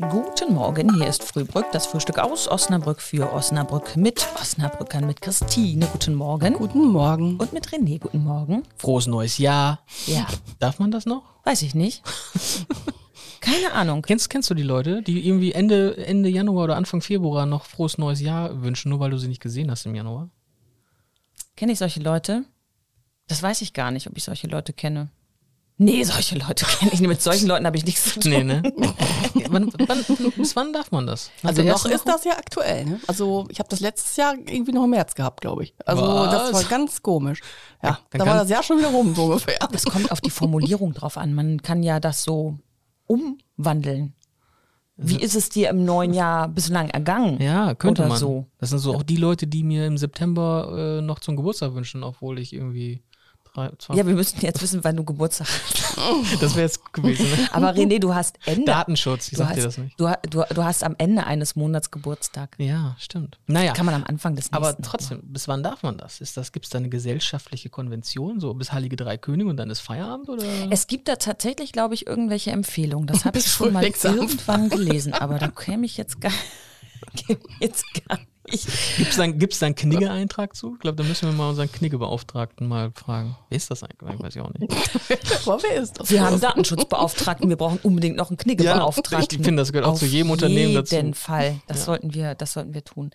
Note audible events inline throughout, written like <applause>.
Guten Morgen, hier ist Frühbrück, das Frühstück aus Osnabrück für Osnabrück mit Osnabrückern, mit Christine. Guten Morgen. Guten Morgen. Und mit René. Guten Morgen. Frohes neues Jahr. Ja, Darf man das noch? weiß ich nicht. <laughs> Keine Ahnung. Kennst, kennst du die Leute, die irgendwie Ende, Ende Januar oder Anfang Februar noch frohes neues Jahr wünschen, nur weil du sie nicht gesehen hast im Januar? Kenne ich solche Leute? Das weiß ich gar nicht, ob ich solche Leute kenne. Nee, solche Leute <laughs> kenne ich nicht. Mit solchen Leuten habe ich nichts zu tun. Nee, ne? <laughs> wann, wann, bis wann darf man das? Also der noch ist das ja aktuell. Ne? Also ich habe das letztes Jahr irgendwie noch im März gehabt, glaube ich. Also Was? das war ganz komisch. Ja, Dann da war das Jahr schon wieder rum, so ungefähr. <laughs> Es kommt auf die Formulierung drauf an. Man kann ja das so umwandeln. Wie ist es dir im neuen Jahr bislang ergangen? Ja, könnte Oder man. so. Das sind so auch die Leute, die mir im September äh, noch zum Geburtstag wünschen, obwohl ich irgendwie drei, zwei. Ja, wir müssen jetzt wissen, wann du Geburtstag hast. <laughs> das wäre jetzt gewesen. Ne? Aber René, du hast Ende. Datenschutz, ich du sag hast, dir das nicht. Du, du, du hast am Ende eines Monats Geburtstag. Ja, stimmt. Naja. Kann man am Anfang des Aber trotzdem, bis wann darf man das? Ist das Gibt es da eine gesellschaftliche Konvention, so bis Heilige Drei Könige und dann ist Feierabend? Oder? Es gibt da tatsächlich, glaube ich, irgendwelche Empfehlungen. Das <laughs> habe ich schon mal irgendwann gelesen, aber da käme ich jetzt gar, <laughs> käme ich jetzt gar nicht. Gibt es da, gibt's da einen Knigge-Eintrag zu? Ich glaube, da müssen wir mal unseren Knigge-Beauftragten mal fragen. Wer ist das eigentlich? Weiß ich auch nicht. <laughs> Wer ist das? Wir haben einen Datenschutzbeauftragten, wir brauchen unbedingt noch einen Kniggebeauftragten. ich finde, das gehört auch Auf zu jedem Unternehmen dazu. Auf jeden Fall. Das, sollten wir, das sollten wir tun.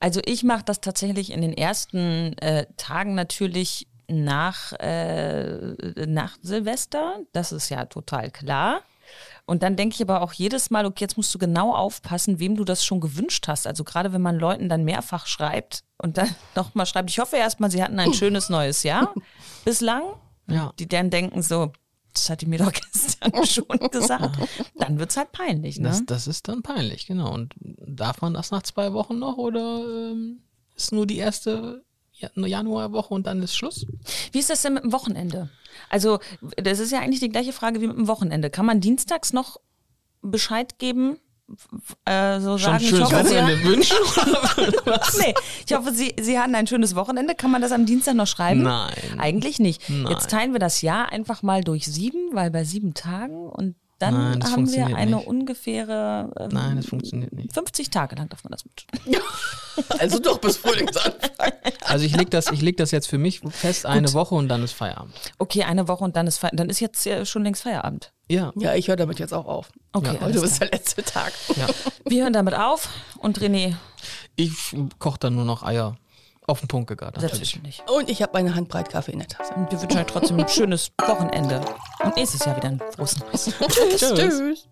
Also ich mache das tatsächlich in den ersten äh, Tagen natürlich nach, äh, nach Silvester. Das ist ja total klar. Und dann denke ich aber auch jedes Mal, okay, jetzt musst du genau aufpassen, wem du das schon gewünscht hast. Also gerade wenn man Leuten dann mehrfach schreibt und dann <laughs> nochmal schreibt, ich hoffe erstmal, sie hatten ein schönes neues Jahr <laughs> bislang. Ja. Die dann denken so, das hat die mir doch <laughs> gestern schon gesagt. Dann wird es halt peinlich, ne? Das, das ist dann peinlich, genau. Und darf man das nach zwei Wochen noch oder ähm, ist nur die erste Januarwoche und dann ist Schluss? Wie ist das denn mit dem Wochenende? Also, das ist ja eigentlich die gleiche Frage wie mit dem Wochenende. Kann man dienstags noch Bescheid geben? Äh, so Schon ein sagen, ich schönes hoffe, Sie, Wochenende wünschen? <laughs> nee, ich hoffe Sie, Sie hatten ein schönes Wochenende. Kann man das am Dienstag noch schreiben? Nein. Eigentlich nicht. Nein. Jetzt teilen wir das Jahr einfach mal durch sieben, weil bei sieben Tagen und dann Nein, das haben wir eine nicht. ungefähre ähm, Nein, das funktioniert nicht. 50 Tage lang darf man das wünschen. Also doch bis Frühlingsanfang. Also ich leg das, ich leg das jetzt für mich fest, eine Woche und dann ist Feierabend. Okay, eine Woche und dann ist Fe dann ist jetzt äh, schon längst Feierabend. Ja. Ja, ich höre damit jetzt auch auf. Okay, Ja, Heute ist der letzte Tag. ja. Wir hören damit auf und René, Ich koche dann nur noch Eier. Auf den Punkt gegart. natürlich. selbstverständlich. Und ich habe eine Handbreit Kaffee in der Tasse. Und wir wünschen euch trotzdem ein schönes Wochenende. Und nächstes Jahr wieder ein frohes Neues. <laughs> Tschüss. Tschüss.